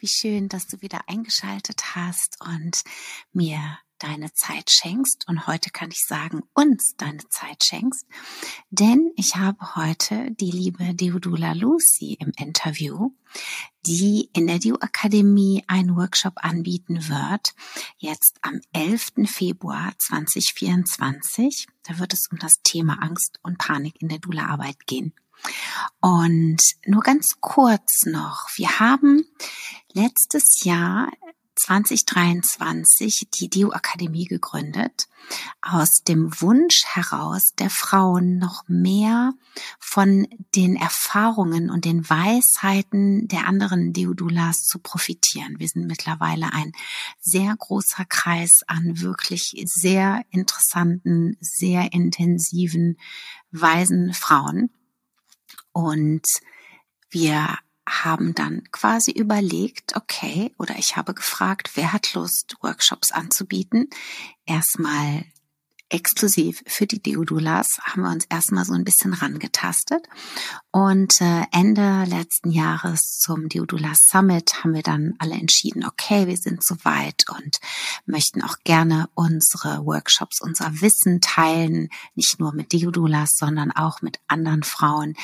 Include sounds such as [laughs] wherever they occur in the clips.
wie schön, dass du wieder eingeschaltet hast und mir deine Zeit schenkst und heute kann ich sagen, uns deine Zeit schenkst, denn ich habe heute die liebe Deodula Lucy im Interview, die in der Dio Akademie einen Workshop anbieten wird, jetzt am 11. Februar 2024. Da wird es um das Thema Angst und Panik in der Dula-Arbeit gehen. Und nur ganz kurz noch, wir haben letztes Jahr 2023 die Dio Akademie gegründet, aus dem Wunsch heraus der Frauen noch mehr von den Erfahrungen und den Weisheiten der anderen Deodulas zu profitieren. Wir sind mittlerweile ein sehr großer Kreis an wirklich sehr interessanten, sehr intensiven, weisen Frauen. Und wir haben dann quasi überlegt, okay, oder ich habe gefragt, wer hat Lust, Workshops anzubieten? Erstmal exklusiv für die Deodulas haben wir uns erstmal so ein bisschen rangetastet. Und äh, Ende letzten Jahres zum Deodulas Summit haben wir dann alle entschieden, okay, wir sind soweit und möchten auch gerne unsere Workshops, unser Wissen teilen, nicht nur mit Deodulas, sondern auch mit anderen Frauen,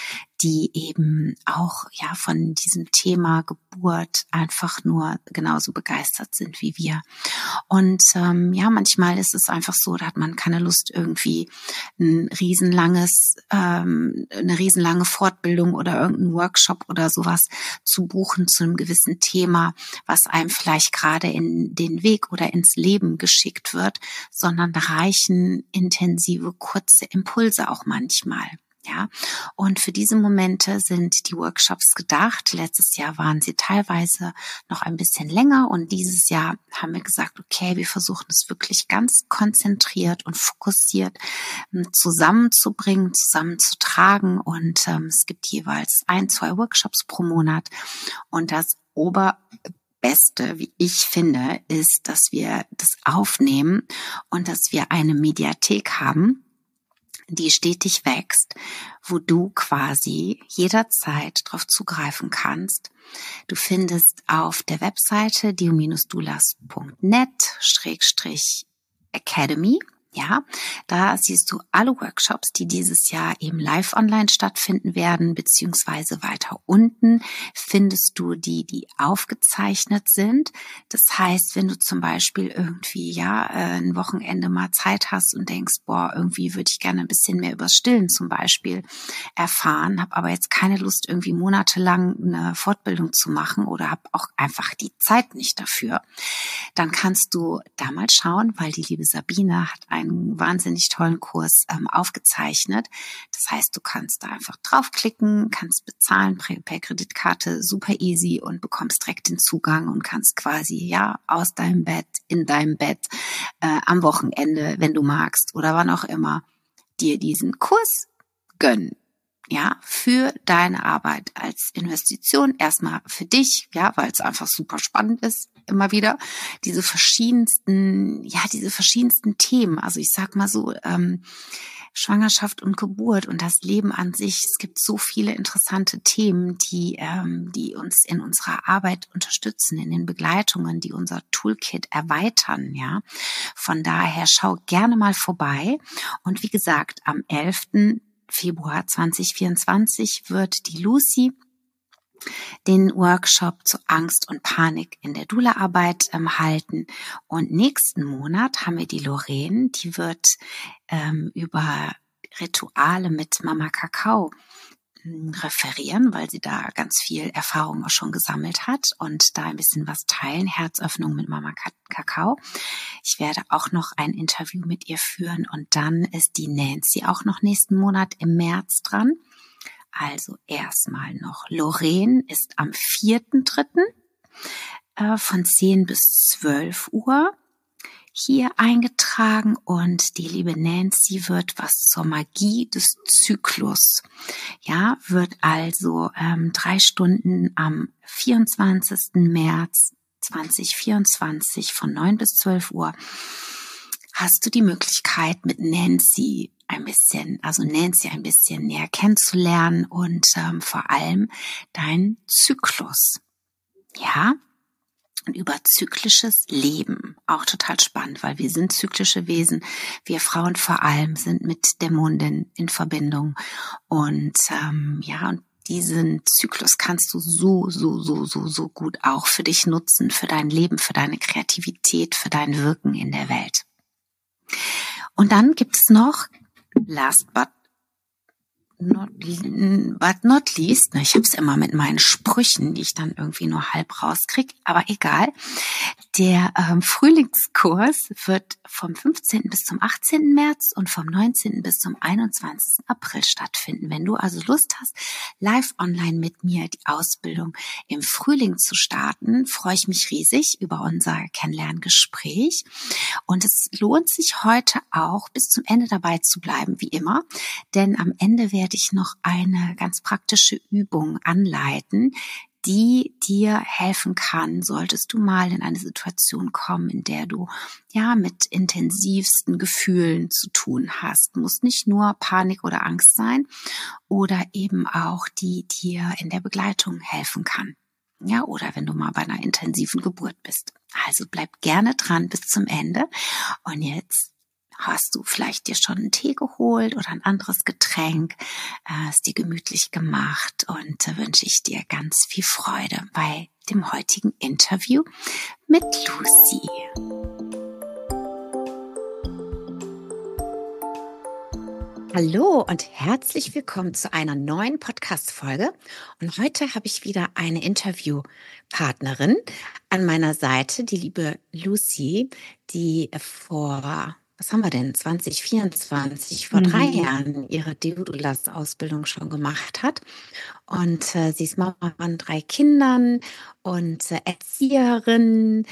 die eben auch ja von diesem Thema Geburt einfach nur genauso begeistert sind wie wir. Und ähm, ja, manchmal ist es einfach so, da hat man keine Lust irgendwie ein riesenlanges, ähm, eine riesenlange Fortbildung oder irgendeinen Workshop oder sowas zu buchen zu einem gewissen Thema, was einem vielleicht gerade in den Weg oder ins Leben geschickt wird, sondern reichen intensive kurze Impulse auch manchmal. Ja, und für diese Momente sind die Workshops gedacht. Letztes Jahr waren sie teilweise noch ein bisschen länger und dieses Jahr haben wir gesagt, okay, wir versuchen es wirklich ganz konzentriert und fokussiert ähm, zusammenzubringen, zusammenzutragen. Und ähm, es gibt jeweils ein, zwei Workshops pro Monat. Und das Ober Beste, wie ich finde, ist, dass wir das aufnehmen und dass wir eine Mediathek haben, die stetig wächst, wo du quasi jederzeit darauf zugreifen kannst. Du findest auf der Webseite dio-dulas.net-academy ja, da siehst du alle Workshops, die dieses Jahr eben live online stattfinden werden, beziehungsweise weiter unten findest du die, die aufgezeichnet sind. Das heißt, wenn du zum Beispiel irgendwie, ja, äh, ein Wochenende mal Zeit hast und denkst, boah, irgendwie würde ich gerne ein bisschen mehr übers Stillen zum Beispiel erfahren, habe aber jetzt keine Lust, irgendwie monatelang eine Fortbildung zu machen oder habe auch einfach die Zeit nicht dafür, dann kannst du da mal schauen, weil die liebe Sabine hat ein einen wahnsinnig tollen Kurs ähm, aufgezeichnet. Das heißt, du kannst da einfach draufklicken, kannst bezahlen per Kreditkarte, super easy und bekommst direkt den Zugang und kannst quasi ja aus deinem Bett, in deinem Bett, äh, am Wochenende, wenn du magst oder wann auch immer, dir diesen Kurs gönnen ja, für deine Arbeit als Investition, erstmal für dich, ja, weil es einfach super spannend ist, immer wieder, diese verschiedensten, ja, diese verschiedensten Themen. Also ich sag mal so, ähm, Schwangerschaft und Geburt und das Leben an sich. Es gibt so viele interessante Themen, die, ähm, die uns in unserer Arbeit unterstützen, in den Begleitungen, die unser Toolkit erweitern, ja. Von daher schau gerne mal vorbei. Und wie gesagt, am 11. Februar 2024 wird die Lucy den Workshop zu Angst und Panik in der Dula-Arbeit ähm, halten. Und nächsten Monat haben wir die Lorraine, die wird ähm, über Rituale mit Mama Kakao referieren, weil sie da ganz viel Erfahrung auch schon gesammelt hat und da ein bisschen was teilen. Herzöffnung mit Mama Kakao. Ich werde auch noch ein Interview mit ihr führen und dann ist die Nancy auch noch nächsten Monat im März dran. Also erstmal noch. Lorraine ist am 4.3. Äh, von 10 bis 12 Uhr hier eingetragen und die liebe Nancy wird was zur Magie des Zyklus. Ja, wird also ähm, drei Stunden am 24. März 2024 von 9 bis 12 Uhr hast du die Möglichkeit mit Nancy ein bisschen, also Nancy ein bisschen näher kennenzulernen und ähm, vor allem dein Zyklus. Ja, und über Leben. Auch total spannend, weil wir sind zyklische Wesen. Wir Frauen vor allem sind mit der in Verbindung. Und ähm, ja, und diesen Zyklus kannst du so, so, so, so, so gut auch für dich nutzen, für dein Leben, für deine Kreativität, für dein Wirken in der Welt. Und dann gibt es noch last but not, but not least, ich habe es immer mit meinen Sprüchen, die ich dann irgendwie nur halb rauskrieg, aber egal. Der ähm, Frühlingskurs wird vom 15. bis zum 18. März und vom 19. bis zum 21. April stattfinden. Wenn du also Lust hast, live online mit mir die Ausbildung im Frühling zu starten, freue ich mich riesig über unser Kennenlerngespräch. Und es lohnt sich heute auch bis zum Ende dabei zu bleiben, wie immer, denn am Ende werde ich noch eine ganz praktische Übung anleiten, die dir helfen kann, solltest du mal in eine Situation kommen, in der du ja mit intensivsten Gefühlen zu tun hast. Muss nicht nur Panik oder Angst sein oder eben auch die dir in der Begleitung helfen kann. Ja, oder wenn du mal bei einer intensiven Geburt bist. Also bleib gerne dran bis zum Ende. Und jetzt hast du vielleicht dir schon einen Tee geholt oder ein anderes Getränk, äh, es dir gemütlich gemacht und äh, wünsche ich dir ganz viel Freude bei dem heutigen Interview mit Lucy. Hallo und herzlich willkommen zu einer neuen Podcast-Folge. Und heute habe ich wieder eine Interviewpartnerin an meiner Seite, die liebe Lucy, die vor was haben wir denn, 2024, vor mhm. drei Jahren ihre Deodulas-Ausbildung schon gemacht hat. Und äh, sie ist Mama von drei Kindern und äh, Erzieherin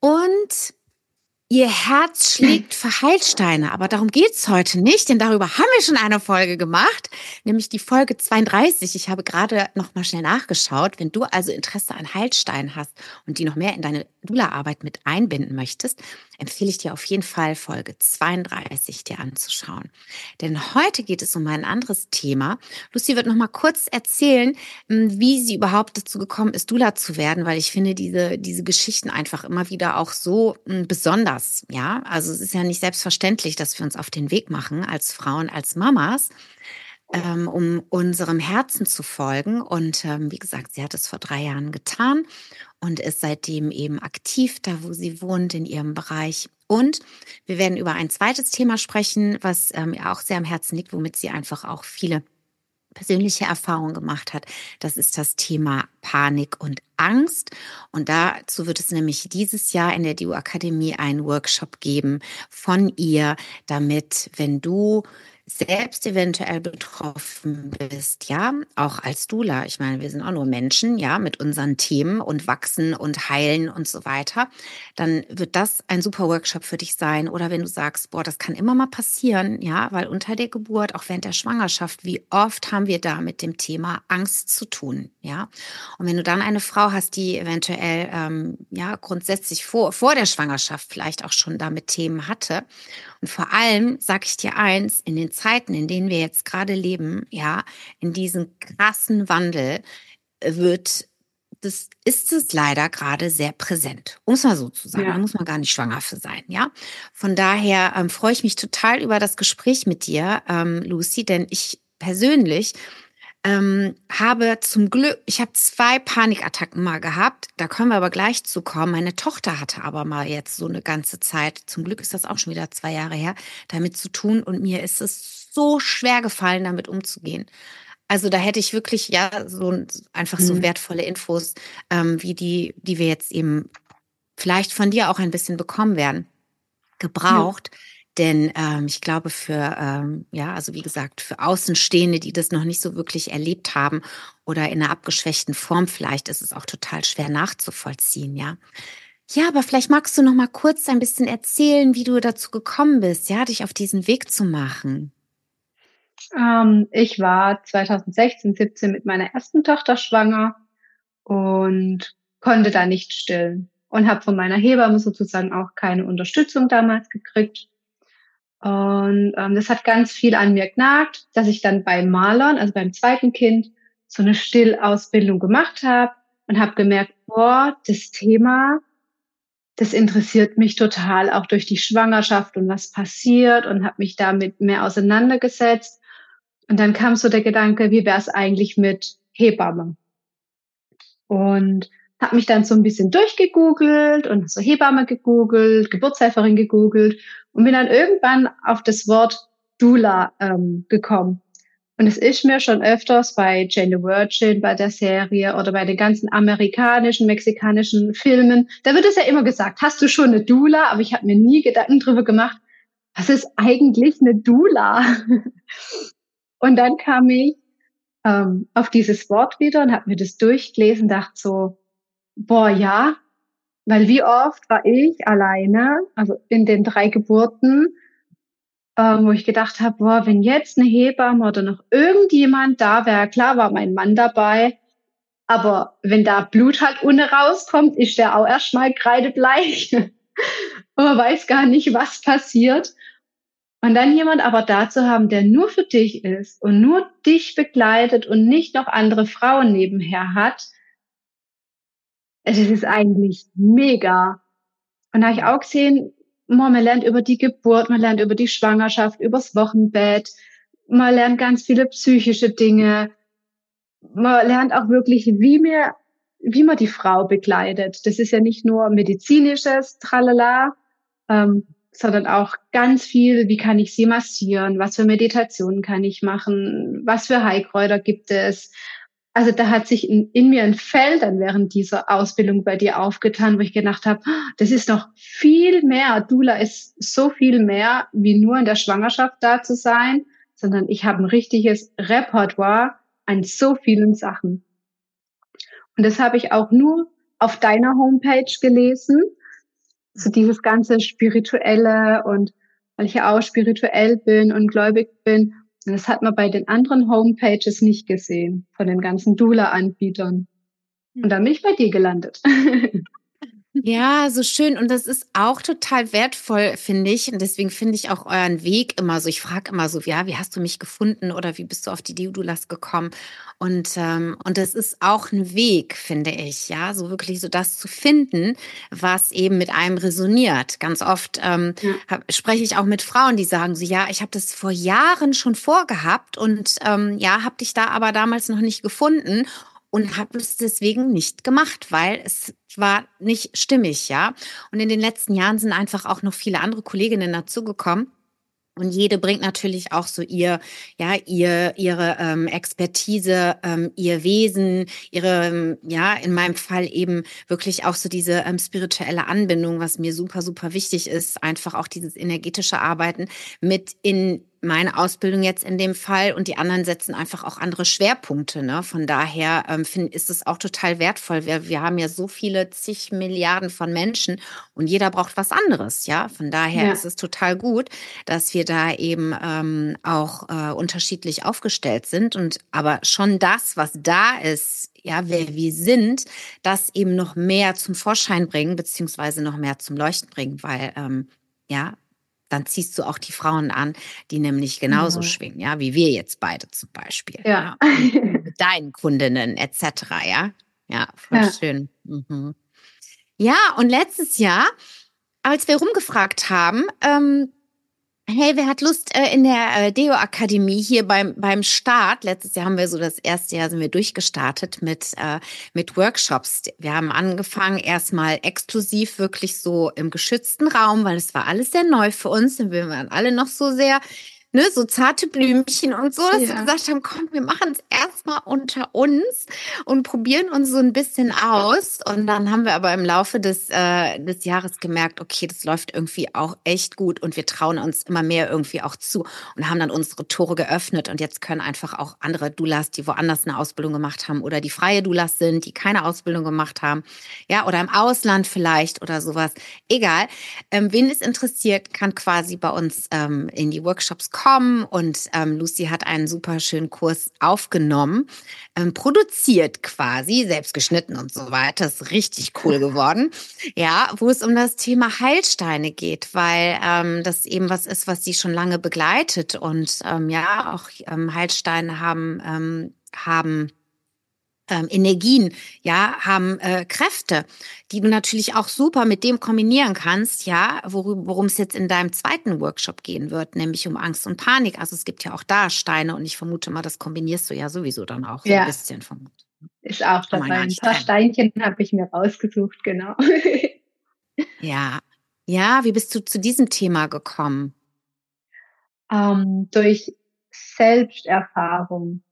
und Ihr Herz schlägt für Heilsteine, aber darum geht's heute nicht, denn darüber haben wir schon eine Folge gemacht, nämlich die Folge 32. Ich habe gerade noch mal schnell nachgeschaut. Wenn du also Interesse an Heilsteinen hast und die noch mehr in deine Dula-Arbeit mit einbinden möchtest, empfehle ich dir auf jeden Fall Folge 32 dir anzuschauen. Denn heute geht es um ein anderes Thema. Lucy wird noch mal kurz erzählen, hm, wie sie überhaupt dazu gekommen ist, Dula zu werden, weil ich finde diese, diese Geschichten einfach immer wieder auch so hm, besonders ja. Also es ist ja nicht selbstverständlich, dass wir uns auf den Weg machen als Frauen, als Mamas, ähm, um unserem Herzen zu folgen. Und ähm, wie gesagt, sie hat es vor drei Jahren getan und ist seitdem eben aktiv da, wo sie wohnt, in ihrem Bereich. Und wir werden über ein zweites Thema sprechen, was ähm, ihr auch sehr am Herzen liegt, womit sie einfach auch viele persönliche Erfahrung gemacht hat. Das ist das Thema Panik und Angst. Und dazu wird es nämlich dieses Jahr in der DU Akademie einen Workshop geben von ihr, damit, wenn du selbst eventuell betroffen bist, ja, auch als Dula. Ich meine, wir sind auch nur Menschen, ja, mit unseren Themen und wachsen und heilen und so weiter. Dann wird das ein super Workshop für dich sein. Oder wenn du sagst, boah, das kann immer mal passieren, ja, weil unter der Geburt, auch während der Schwangerschaft, wie oft haben wir da mit dem Thema Angst zu tun, ja. Und wenn du dann eine Frau hast, die eventuell, ähm, ja, grundsätzlich vor, vor der Schwangerschaft vielleicht auch schon damit Themen hatte und vor allem sage ich dir eins, in den Zeiten, in denen wir jetzt gerade leben, ja, in diesem krassen Wandel äh, wird das ist es leider gerade sehr präsent, um es mal so zu sagen. Ja. Da muss man gar nicht schwanger für sein, ja. Von daher ähm, freue ich mich total über das Gespräch mit dir, ähm, Lucy, denn ich persönlich ähm, habe zum Glück, ich habe zwei Panikattacken mal gehabt, da können wir aber gleich zu kommen. Meine Tochter hatte aber mal jetzt so eine ganze Zeit, zum Glück ist das auch schon wieder zwei Jahre her, damit zu tun und mir ist es so schwer gefallen, damit umzugehen. Also da hätte ich wirklich ja so einfach so mhm. wertvolle Infos, ähm, wie die, die wir jetzt eben vielleicht von dir auch ein bisschen bekommen werden, gebraucht. Ja denn ähm, ich glaube, für, ähm, ja, also wie gesagt, für Außenstehende, die das noch nicht so wirklich erlebt haben oder in einer abgeschwächten Form vielleicht, ist es auch total schwer nachzuvollziehen, ja. Ja, aber vielleicht magst du noch mal kurz ein bisschen erzählen, wie du dazu gekommen bist, ja, dich auf diesen Weg zu machen. Ähm, ich war 2016, 17 mit meiner ersten Tochter schwanger und konnte da nicht stillen und habe von meiner Hebamme sozusagen auch keine Unterstützung damals gekriegt. Und ähm, das hat ganz viel an mir genagt, dass ich dann beim Malern, also beim zweiten Kind, so eine Stillausbildung gemacht habe und habe gemerkt, boah, das Thema, das interessiert mich total, auch durch die Schwangerschaft und was passiert und habe mich damit mehr auseinandergesetzt. Und dann kam so der Gedanke, wie wäre es eigentlich mit Hebamme? Und habe mich dann so ein bisschen durchgegoogelt und so Hebamme gegoogelt, Geburtshelferin gegoogelt und bin dann irgendwann auf das Wort Dula ähm, gekommen. Und es ist mir schon öfters bei Jane the Virgin, bei der Serie oder bei den ganzen amerikanischen, mexikanischen Filmen, da wird es ja immer gesagt, hast du schon eine Dula? Aber ich habe mir nie Gedanken drüber gemacht, was ist eigentlich eine Dula? [laughs] und dann kam ich ähm, auf dieses Wort wieder und habe mir das durchgelesen, dachte so, boah, ja, weil wie oft war ich alleine, also in den drei Geburten, ähm, wo ich gedacht habe, boah, wenn jetzt eine Hebamme oder noch irgendjemand da wäre, klar war mein Mann dabei, aber wenn da Blut halt ohne rauskommt, ist der auch erstmal kreidebleich. [laughs] und man weiß gar nicht, was passiert. Und dann jemand aber da zu haben, der nur für dich ist und nur dich begleitet und nicht noch andere Frauen nebenher hat, es ist eigentlich mega. Und da habe ich auch gesehen, man lernt über die Geburt, man lernt über die Schwangerschaft, übers Wochenbett, man lernt ganz viele psychische Dinge. Man lernt auch wirklich, wie mir, wie man die Frau begleitet. Das ist ja nicht nur medizinisches Tralala, ähm, sondern auch ganz viel, wie kann ich sie massieren, was für Meditationen kann ich machen, was für Heilkräuter gibt es, also da hat sich in, in, mir ein Feld dann während dieser Ausbildung bei dir aufgetan, wo ich gedacht habe, das ist noch viel mehr. Dula ist so viel mehr, wie nur in der Schwangerschaft da zu sein, sondern ich habe ein richtiges Repertoire an so vielen Sachen. Und das habe ich auch nur auf deiner Homepage gelesen. So dieses ganze Spirituelle und weil ich ja auch spirituell bin und gläubig bin, das hat man bei den anderen Homepages nicht gesehen, von den ganzen Dula-Anbietern. Und dann bin ich bei dir gelandet. [laughs] Ja, so schön. Und das ist auch total wertvoll, finde ich. Und deswegen finde ich auch euren Weg immer so. Ich frage immer so, ja, wie hast du mich gefunden oder wie bist du auf die Deodulas gekommen? Und, ähm, und das ist auch ein Weg, finde ich, ja, so wirklich so das zu finden, was eben mit einem resoniert. Ganz oft ähm, ja. hab, spreche ich auch mit Frauen, die sagen so, ja, ich habe das vor Jahren schon vorgehabt und ähm, ja, habe dich da aber damals noch nicht gefunden und habe es deswegen nicht gemacht, weil es war nicht stimmig, ja. Und in den letzten Jahren sind einfach auch noch viele andere Kolleginnen dazugekommen. Und jede bringt natürlich auch so ihr, ja, ihr, ihre ähm, Expertise, ähm, ihr Wesen, ihre, ähm, ja, in meinem Fall eben wirklich auch so diese ähm, spirituelle Anbindung, was mir super, super wichtig ist, einfach auch dieses energetische Arbeiten mit in meine Ausbildung jetzt in dem Fall und die anderen setzen einfach auch andere Schwerpunkte. Ne? Von daher ähm, find, ist es auch total wertvoll. Wir, wir haben ja so viele zig Milliarden von Menschen und jeder braucht was anderes. Ja, von daher ja. ist es total gut, dass wir da eben ähm, auch äh, unterschiedlich aufgestellt sind und aber schon das, was da ist, ja, wer wir sind, das eben noch mehr zum Vorschein bringen beziehungsweise noch mehr zum Leuchten bringen, weil ähm, ja, dann ziehst du auch die Frauen an, die nämlich genauso mhm. schwingen, ja, wie wir jetzt beide zum Beispiel. Ja. ja. Mit deinen Kundinnen etc. Ja, ja, voll ja. schön. Mhm. Ja, und letztes Jahr, als wir rumgefragt haben, ähm, Hey, wer hat Lust äh, in der äh, Deo-Akademie hier beim, beim Start? Letztes Jahr haben wir so das erste Jahr sind wir durchgestartet mit, äh, mit Workshops. Wir haben angefangen erstmal exklusiv wirklich so im geschützten Raum, weil es war alles sehr neu für uns und wir waren alle noch so sehr ne, so zarte Blümchen und so, dass ja. wir gesagt haben, komm, wir machen es erstmal unter uns und probieren uns so ein bisschen aus. Und dann haben wir aber im Laufe des, äh, des Jahres gemerkt, okay, das läuft irgendwie auch echt gut und wir trauen uns immer mehr irgendwie auch zu und haben dann unsere Tore geöffnet. Und jetzt können einfach auch andere Doulas, die woanders eine Ausbildung gemacht haben oder die freie Doulas sind, die keine Ausbildung gemacht haben, ja, oder im Ausland vielleicht oder sowas. Egal. Ähm, wen es interessiert, kann quasi bei uns ähm, in die Workshops kommen kommen und ähm, Lucy hat einen super schönen Kurs aufgenommen, ähm, produziert quasi, selbst geschnitten und so weiter. ist richtig cool [laughs] geworden. Ja, wo es um das Thema Heilsteine geht, weil ähm, das eben was ist, was sie schon lange begleitet und ähm, ja, auch ähm, Heilsteine haben ähm, haben ähm, Energien, ja, haben äh, Kräfte, die du natürlich auch super mit dem kombinieren kannst, ja, worum es jetzt in deinem zweiten Workshop gehen wird, nämlich um Angst und Panik. Also es gibt ja auch da Steine und ich vermute mal, das kombinierst du ja sowieso dann auch ja. ein bisschen vermutlich. Ist auch dabei. Ein paar Steinchen habe ich mir rausgesucht, genau. [laughs] ja. Ja, wie bist du zu diesem Thema gekommen? Ähm, durch Selbsterfahrung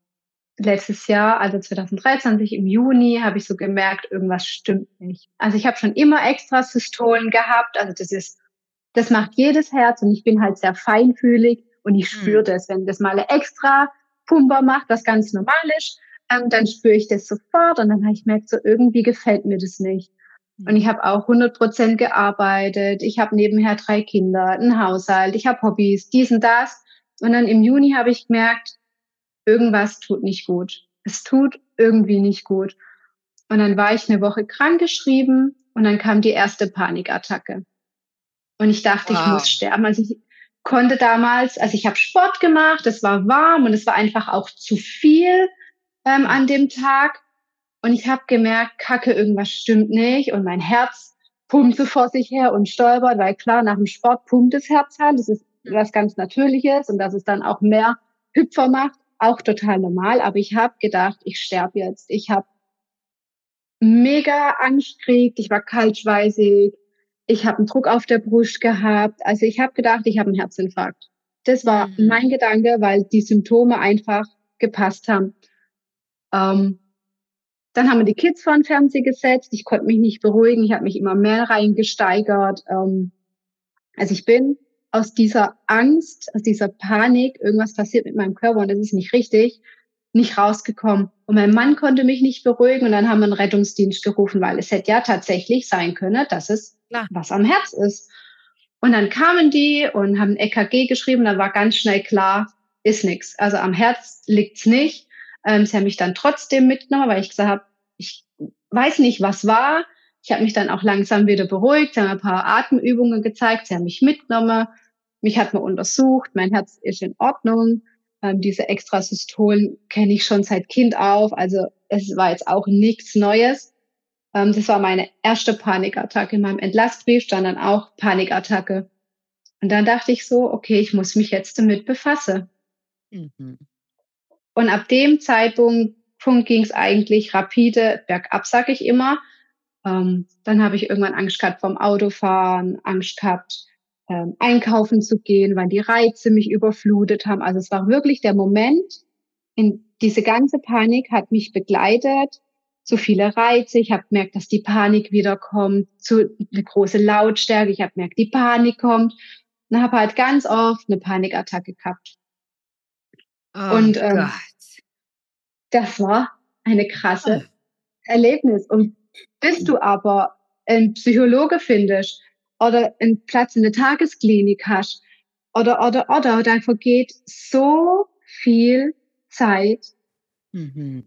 letztes Jahr, also 2023 im Juni, habe ich so gemerkt, irgendwas stimmt nicht. Also ich habe schon immer extra Systolen gehabt. Also das ist, das macht jedes Herz und ich bin halt sehr feinfühlig und ich spüre mhm. das, wenn das mal extra Pumper macht, was ganz normal ist, ähm, dann spüre ich das sofort und dann habe ich gemerkt, so irgendwie gefällt mir das nicht. Mhm. Und ich habe auch 100 Prozent gearbeitet. Ich habe nebenher drei Kinder, einen Haushalt, ich habe Hobbys, dies und das. Und dann im Juni habe ich gemerkt, irgendwas tut nicht gut. Es tut irgendwie nicht gut. Und dann war ich eine Woche krankgeschrieben und dann kam die erste Panikattacke. Und ich dachte, wow. ich muss sterben. Also ich konnte damals, also ich habe Sport gemacht, es war warm und es war einfach auch zu viel ähm, an dem Tag. Und ich habe gemerkt, Kacke, irgendwas stimmt nicht. Und mein Herz pumpt so vor sich her und stolpert, weil klar, nach dem Sport pumpt das Herz halt. Das ist was ganz Natürliches und dass es dann auch mehr Hüpfer macht auch total normal, aber ich habe gedacht, ich sterbe jetzt. Ich habe mega Angst gekriegt, ich war kaltschweißig, ich habe einen Druck auf der Brust gehabt. Also ich habe gedacht, ich habe einen Herzinfarkt. Das war mhm. mein Gedanke, weil die Symptome einfach gepasst haben. Ähm, dann haben wir die Kids vor den Fernseher gesetzt. Ich konnte mich nicht beruhigen. Ich habe mich immer mehr reingesteigert. Ähm, also ich bin aus dieser Angst, aus dieser Panik, irgendwas passiert mit meinem Körper und das ist nicht richtig, nicht rausgekommen. Und mein Mann konnte mich nicht beruhigen und dann haben wir einen Rettungsdienst gerufen, weil es hätte ja tatsächlich sein können, dass es Klar. was am Herz ist. Und dann kamen die und haben ein EKG geschrieben, dann war ganz schnell klar, ist nichts. Also am Herz liegt's nicht. Ähm, sie haben mich dann trotzdem mitgenommen, weil ich gesagt habe, ich weiß nicht, was war. Ich habe mich dann auch langsam wieder beruhigt, sie haben ein paar Atemübungen gezeigt, sie haben mich mitgenommen, mich hat man untersucht, mein Herz ist in Ordnung. Ähm, diese Extrasystolen kenne ich schon seit Kind auf, also es war jetzt auch nichts Neues. Ähm, das war meine erste Panikattacke. In meinem Entlastbrief stand dann auch Panikattacke. Und dann dachte ich so, okay, ich muss mich jetzt damit befassen. Mhm. Und ab dem Zeitpunkt ging es eigentlich rapide bergab, sag ich immer. Ähm, dann habe ich irgendwann Angst gehabt vom Autofahren, Angst gehabt, ähm, einkaufen zu gehen, weil die Reize mich überflutet haben. Also es war wirklich der Moment, in diese ganze Panik hat mich begleitet. Zu viele Reize. Ich habe gemerkt, dass die Panik wiederkommt. Zu eine große Lautstärke. Ich habe gemerkt, die Panik kommt. Und habe halt ganz oft eine Panikattacke gehabt. Oh und ähm, Gott. das war eine krasse oh. Erlebnis. Und bis du aber einen Psychologe findest, oder einen Platz in der Tagesklinik hast oder, oder, oder, dann vergeht so viel Zeit, mhm.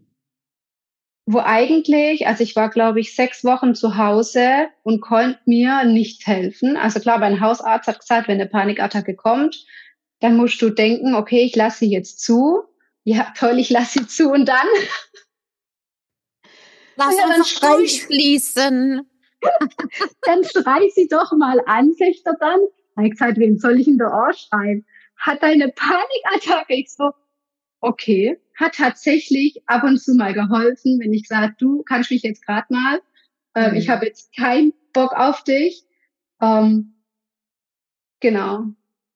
wo eigentlich, also ich war, glaube ich, sechs Wochen zu Hause und konnte mir nicht helfen. Also klar, mein Hausarzt hat gesagt, wenn eine Panikattacke kommt, dann musst du denken, okay, ich lasse sie jetzt zu. Ja, toll, ich lasse sie zu und dann. Lass ja, uns durchfließen. Dann schrei sie doch mal an, sagt er dann. habe ich gesagt, wem soll ich in der Ohr schreiben? Hat eine Panikattacke. Ich so, okay, hat tatsächlich ab und zu mal geholfen, wenn ich gesagt, du kannst mich jetzt gerade mal, ähm, mhm. ich habe jetzt keinen Bock auf dich. Ähm, genau.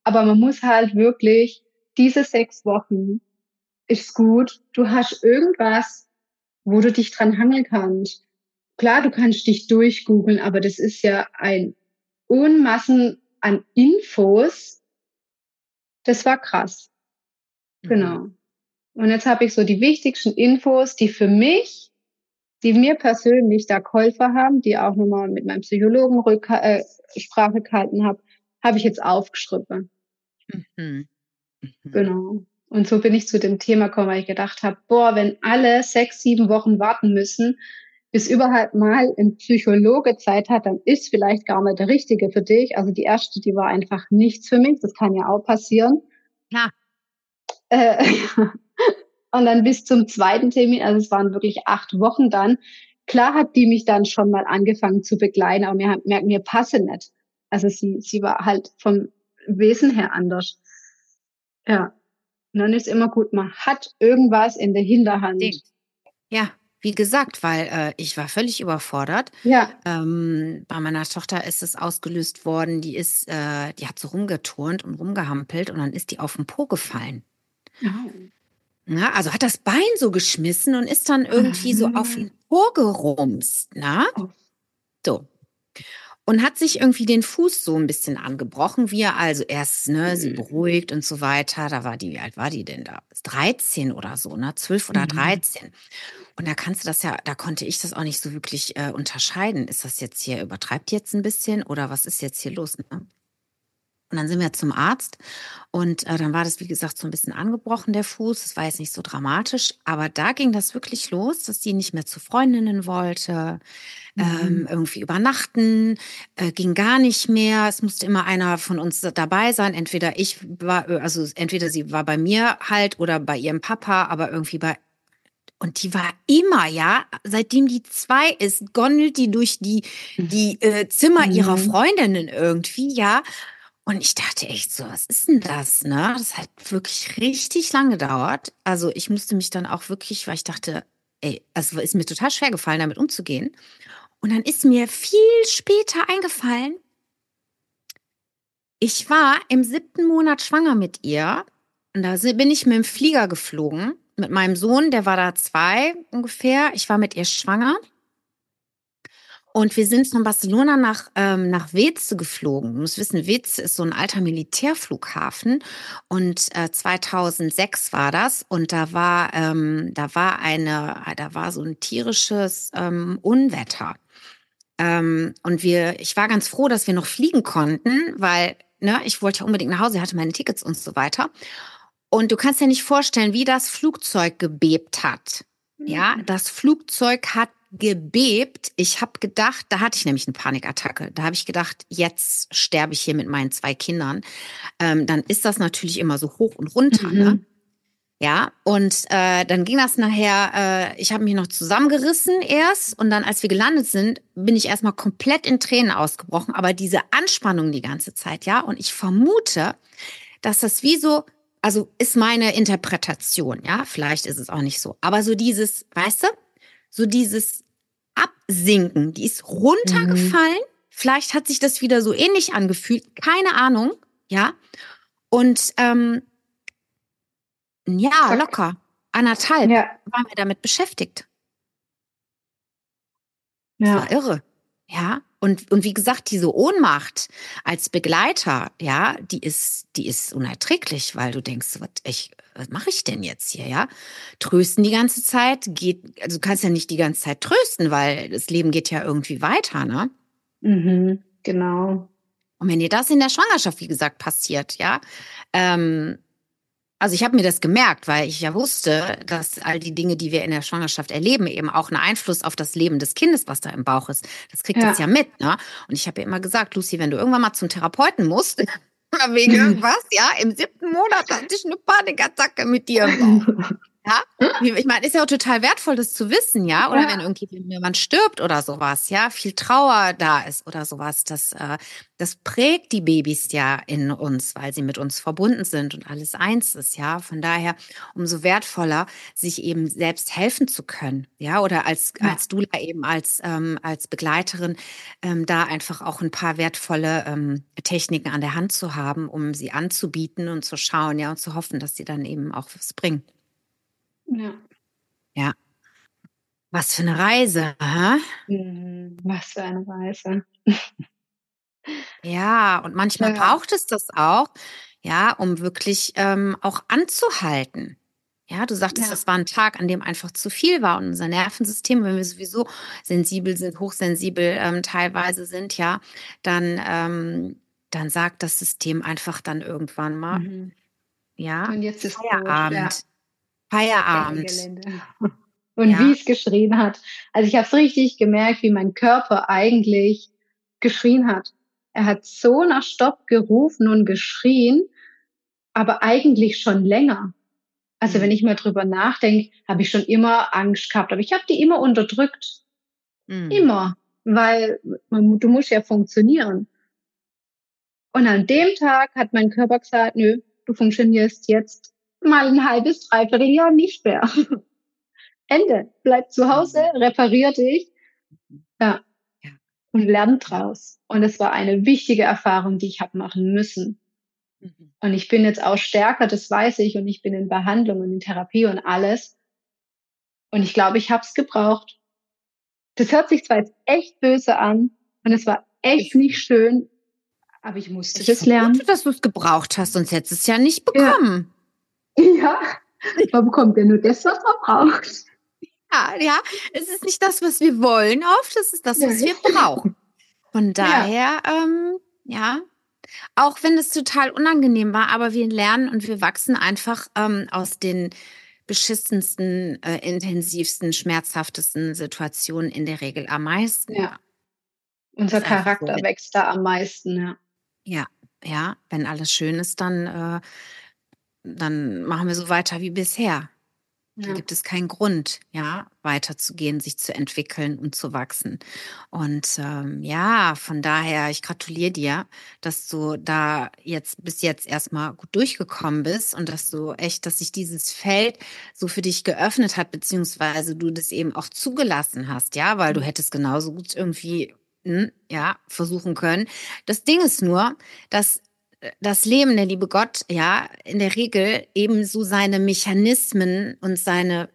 Aber man muss halt wirklich diese sechs Wochen ist gut. Du hast irgendwas, wo du dich dran hangeln kannst. Klar, du kannst dich durchgoogeln, aber das ist ja ein Unmassen an Infos. Das war krass. Mhm. Genau. Und jetzt habe ich so die wichtigsten Infos, die für mich, die mir persönlich da Käufer haben, die auch nochmal mit meinem Psychologen Rück äh, Sprache gehalten habe, habe ich jetzt aufgeschrieben. Mhm. Mhm. Genau. Und so bin ich zu dem Thema gekommen, weil ich gedacht habe, boah, wenn alle sechs, sieben Wochen warten müssen, bis überhaupt mal ein Psychologe Zeit hat, dann ist vielleicht gar nicht der richtige für dich. Also die erste, die war einfach nichts für mich. Das kann ja auch passieren. Ja. Äh, [laughs] und dann bis zum zweiten Termin, also es waren wirklich acht Wochen dann. Klar hat die mich dann schon mal angefangen zu begleiten, aber mir, mir, mir passe nicht. Also sie, sie war halt vom Wesen her anders. Ja. Und dann ist immer gut, man hat irgendwas in der Hinterhand. Ja, wie gesagt, weil äh, ich war völlig überfordert. Ja. Ähm, bei meiner Tochter ist es ausgelöst worden, die ist, äh, die hat so rumgeturnt und rumgehampelt und dann ist die auf den Po gefallen. Oh. Na, also hat das Bein so geschmissen und ist dann irgendwie so auf den Po gerumst. Na? Oh. So. Und hat sich irgendwie den Fuß so ein bisschen angebrochen, wie er also erst, ne, sie mhm. beruhigt und so weiter. Da war die, wie alt war die denn da? 13 oder so, ne? 12 oder 13. Mhm. Und da kannst du das ja, da konnte ich das auch nicht so wirklich äh, unterscheiden. Ist das jetzt hier, übertreibt jetzt ein bisschen oder was ist jetzt hier los? Ne? Und dann sind wir zum Arzt und äh, dann war das, wie gesagt, so ein bisschen angebrochen, der Fuß. Das war jetzt nicht so dramatisch, aber da ging das wirklich los, dass die nicht mehr zu Freundinnen wollte, mhm. ähm, irgendwie übernachten, äh, ging gar nicht mehr. Es musste immer einer von uns dabei sein. Entweder ich war, also entweder sie war bei mir halt oder bei ihrem Papa, aber irgendwie bei und die war immer, ja, seitdem die zwei ist, gondelt die durch die, die äh, Zimmer ihrer mhm. Freundinnen irgendwie, ja. Und ich dachte echt so, was ist denn das, ne? Das hat wirklich richtig lange gedauert. Also ich musste mich dann auch wirklich, weil ich dachte, ey, es ist mir total schwer gefallen, damit umzugehen. Und dann ist mir viel später eingefallen, ich war im siebten Monat schwanger mit ihr. Und da bin ich mit dem Flieger geflogen, mit meinem Sohn, der war da zwei ungefähr. Ich war mit ihr schwanger. Und wir sind von Barcelona nach, ähm, nach Weze geflogen. Du musst wissen, Weze ist so ein alter Militärflughafen. Und äh, 2006 war das. Und da war, ähm, da war eine, da war so ein tierisches ähm, Unwetter. Ähm, und wir, ich war ganz froh, dass wir noch fliegen konnten, weil ne, ich wollte ja unbedingt nach Hause, hatte meine Tickets und so weiter. Und du kannst dir nicht vorstellen, wie das Flugzeug gebebt hat. Ja, mhm. das Flugzeug hat gebebt. Ich habe gedacht, da hatte ich nämlich eine Panikattacke. Da habe ich gedacht, jetzt sterbe ich hier mit meinen zwei Kindern. Ähm, dann ist das natürlich immer so hoch und runter. Ne? Mhm. Ne? Ja, und äh, dann ging das nachher, äh, ich habe mich noch zusammengerissen erst und dann, als wir gelandet sind, bin ich erstmal komplett in Tränen ausgebrochen, aber diese Anspannung die ganze Zeit, ja, und ich vermute, dass das wie so, also ist meine Interpretation, ja, vielleicht ist es auch nicht so, aber so dieses, weißt du, so dieses Absinken, die ist runtergefallen. Mhm. Vielleicht hat sich das wieder so ähnlich angefühlt, keine Ahnung, ja. Und ähm, ja, Zack. locker, anderthalb ja. waren wir damit beschäftigt. Ja. Das war irre, ja. Und, und wie gesagt, diese Ohnmacht als Begleiter, ja, die ist, die ist unerträglich, weil du denkst, was, ich, was mache ich denn jetzt hier, ja? Trösten die ganze Zeit geht, also du kannst ja nicht die ganze Zeit trösten, weil das Leben geht ja irgendwie weiter, ne? Mhm, genau. Und wenn dir das in der Schwangerschaft, wie gesagt, passiert, ja, ähm, also ich habe mir das gemerkt, weil ich ja wusste, dass all die Dinge, die wir in der Schwangerschaft erleben, eben auch einen Einfluss auf das Leben des Kindes, was da im Bauch ist. Das kriegt ja. es ja mit. Ne? Und ich habe ja immer gesagt, Lucy, wenn du irgendwann mal zum Therapeuten musst, [laughs] wegen [laughs] irgendwas, ja, im siebten Monat hatte ich eine Panikattacke mit dir im Bauch. [laughs] Ja, ich meine, ist ja auch total wertvoll, das zu wissen, ja. Oder ja. wenn irgendwie jemand stirbt oder sowas, ja, viel Trauer da ist oder sowas, das, äh, das prägt die Babys ja in uns, weil sie mit uns verbunden sind und alles eins ist, ja. Von daher umso wertvoller, sich eben selbst helfen zu können, ja. Oder als ja. als Dula eben als ähm, als Begleiterin ähm, da einfach auch ein paar wertvolle ähm, Techniken an der Hand zu haben, um sie anzubieten und zu schauen, ja, und zu hoffen, dass sie dann eben auch was bringen. Ja. Ja. Was für eine Reise, hä? Mhm, was für eine Reise. ja, und manchmal ja. braucht es das auch, ja, um wirklich ähm, auch anzuhalten. Ja, du sagtest, ja. das war ein Tag, an dem einfach zu viel war und unser Nervensystem, wenn wir sowieso sensibel sind, hochsensibel ähm, teilweise sind, ja, dann, ähm, dann sagt das System einfach dann irgendwann mal, mhm. ja, und jetzt ist Feierabend. Ja. Feierabend. Und ja. wie es geschrien hat. Also ich habe es richtig gemerkt, wie mein Körper eigentlich geschrien hat. Er hat so nach Stopp gerufen und geschrien, aber eigentlich schon länger. Also mhm. wenn ich mal drüber nachdenke, habe ich schon immer Angst gehabt, aber ich habe die immer unterdrückt. Mhm. Immer, weil man, du musst ja funktionieren. Und an dem Tag hat mein Körper gesagt, nö, du funktionierst jetzt mal ein halbes, dreiviertel Jahr nicht mehr. [laughs] Ende. Bleib zu Hause, reparier dich. Ja. Und lern draus. Und es war eine wichtige Erfahrung, die ich habe machen müssen. Mhm. Und ich bin jetzt auch stärker, das weiß ich. Und ich bin in Behandlung und in Therapie und alles. Und ich glaube, ich habe es gebraucht. Das hört sich zwar jetzt echt böse an und es war echt nicht schön, aber ich musste es lernen. Gut, dass du es gebraucht hast, sonst hättest du es ja nicht bekommen. Ja, man bekommt ja nur das, was man braucht. Ja, ja, es ist nicht das, was wir wollen oft, es ist das, was wir brauchen. Von daher, ja. Ähm, ja, auch wenn es total unangenehm war, aber wir lernen und wir wachsen einfach ähm, aus den beschissensten, äh, intensivsten, schmerzhaftesten Situationen in der Regel am meisten. Ja. Unser Charakter so. wächst da am meisten, ja. Ja, ja, wenn alles schön ist, dann äh, dann machen wir so weiter wie bisher. Ja. Dann gibt es keinen Grund, ja, weiterzugehen, sich zu entwickeln und zu wachsen. Und ähm, ja, von daher, ich gratuliere dir, dass du da jetzt bis jetzt erstmal gut durchgekommen bist und dass du echt, dass sich dieses Feld so für dich geöffnet hat, beziehungsweise du das eben auch zugelassen hast, ja, weil du mhm. hättest genauso gut irgendwie hm, ja, versuchen können. Das Ding ist nur, dass das Leben, der liebe Gott, ja, in der Regel eben so seine Mechanismen und seine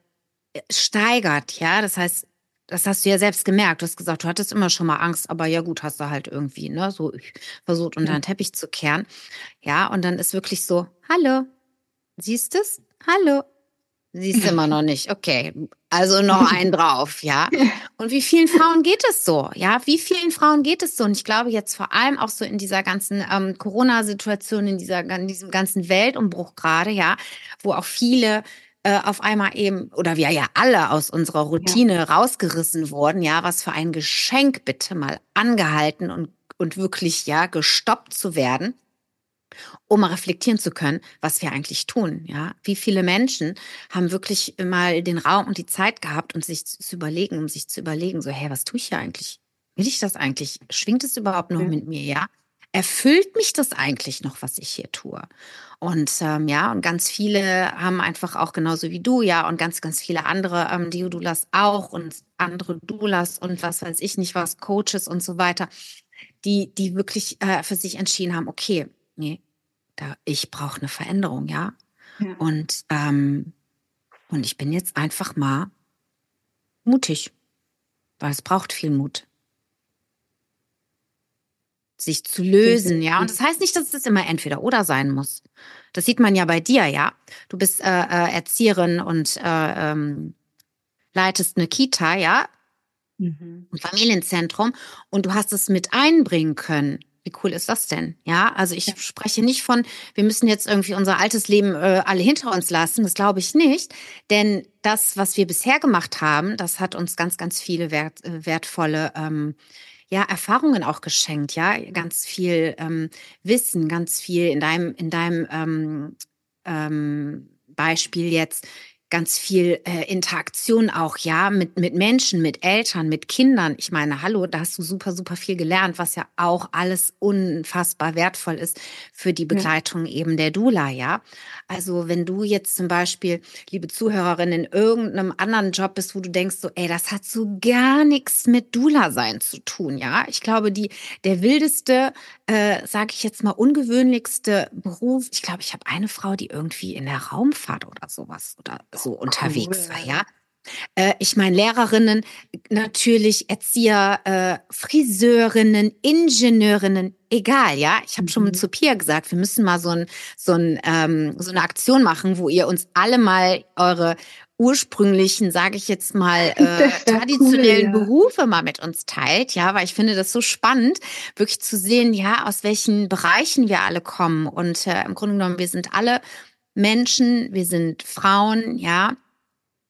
äh, steigert, ja. Das heißt, das hast du ja selbst gemerkt. Du hast gesagt, du hattest immer schon mal Angst, aber ja gut, hast du halt irgendwie, ne, so versucht unter den Teppich zu kehren. Ja, und dann ist wirklich so, hallo, siehst es? Hallo, Siehst du immer noch nicht. Okay. Also noch [laughs] einen drauf, ja. Und wie vielen Frauen geht es so? Ja, wie vielen Frauen geht es so? Und ich glaube jetzt vor allem auch so in dieser ganzen ähm, Corona-Situation, in dieser, in diesem ganzen Weltumbruch gerade, ja, wo auch viele äh, auf einmal eben, oder wir ja alle aus unserer Routine ja. rausgerissen wurden, ja, was für ein Geschenk bitte mal angehalten und, und wirklich, ja, gestoppt zu werden um mal reflektieren zu können, was wir eigentlich tun. Ja, wie viele Menschen haben wirklich mal den Raum und die Zeit gehabt, um sich zu überlegen, um sich zu überlegen, so, hey, was tue ich hier eigentlich? Will ich das eigentlich? Schwingt es überhaupt noch ja. mit mir? Ja, erfüllt mich das eigentlich noch, was ich hier tue? Und ähm, ja, und ganz viele haben einfach auch genauso wie du, ja, und ganz, ganz viele andere ähm, Diodulas auch und andere Dulas und was weiß ich nicht was, Coaches und so weiter, die, die wirklich äh, für sich entschieden haben, okay, nee, da, ich brauche eine Veränderung, ja. ja. Und, ähm, und ich bin jetzt einfach mal mutig, weil es braucht viel Mut. Sich zu lösen, ja. Und das heißt nicht, dass es immer entweder oder sein muss. Das sieht man ja bei dir, ja. Du bist äh, äh, Erzieherin und äh, ähm, leitest eine Kita, ja. Mhm. Ein Familienzentrum. Und du hast es mit einbringen können wie cool ist das denn? Ja, also ich ja. spreche nicht von, wir müssen jetzt irgendwie unser altes Leben äh, alle hinter uns lassen. Das glaube ich nicht. Denn das, was wir bisher gemacht haben, das hat uns ganz, ganz viele wert, äh, wertvolle ähm, ja, Erfahrungen auch geschenkt, ja, ganz viel ähm, Wissen, ganz viel in deinem, in deinem ähm, ähm, Beispiel jetzt ganz viel äh, Interaktion auch, ja, mit, mit Menschen, mit Eltern, mit Kindern. Ich meine, hallo, da hast du super, super viel gelernt, was ja auch alles unfassbar wertvoll ist für die Begleitung ja. eben der Dula, ja. Also wenn du jetzt zum Beispiel, liebe Zuhörerin, in irgendeinem anderen Job bist, wo du denkst so, ey, das hat so gar nichts mit Dula sein zu tun, ja. Ich glaube, die, der wildeste, äh, sage ich jetzt mal, ungewöhnlichste Beruf, ich glaube, ich habe eine Frau, die irgendwie in der Raumfahrt oder sowas oder so unterwegs war, ja. Äh, ich meine, Lehrerinnen, natürlich Erzieher, äh, Friseurinnen, Ingenieurinnen, egal, ja. Ich habe schon mhm. zu Pia gesagt, wir müssen mal so, ein, so, ein, ähm, so eine Aktion machen, wo ihr uns alle mal eure ursprünglichen, sage ich jetzt mal, [laughs] äh, traditionellen cool, ja. Berufe mal mit uns teilt, ja, weil ich finde das so spannend, wirklich zu sehen, ja, aus welchen Bereichen wir alle kommen. Und äh, im Grunde genommen, wir sind alle Menschen, wir sind Frauen, ja.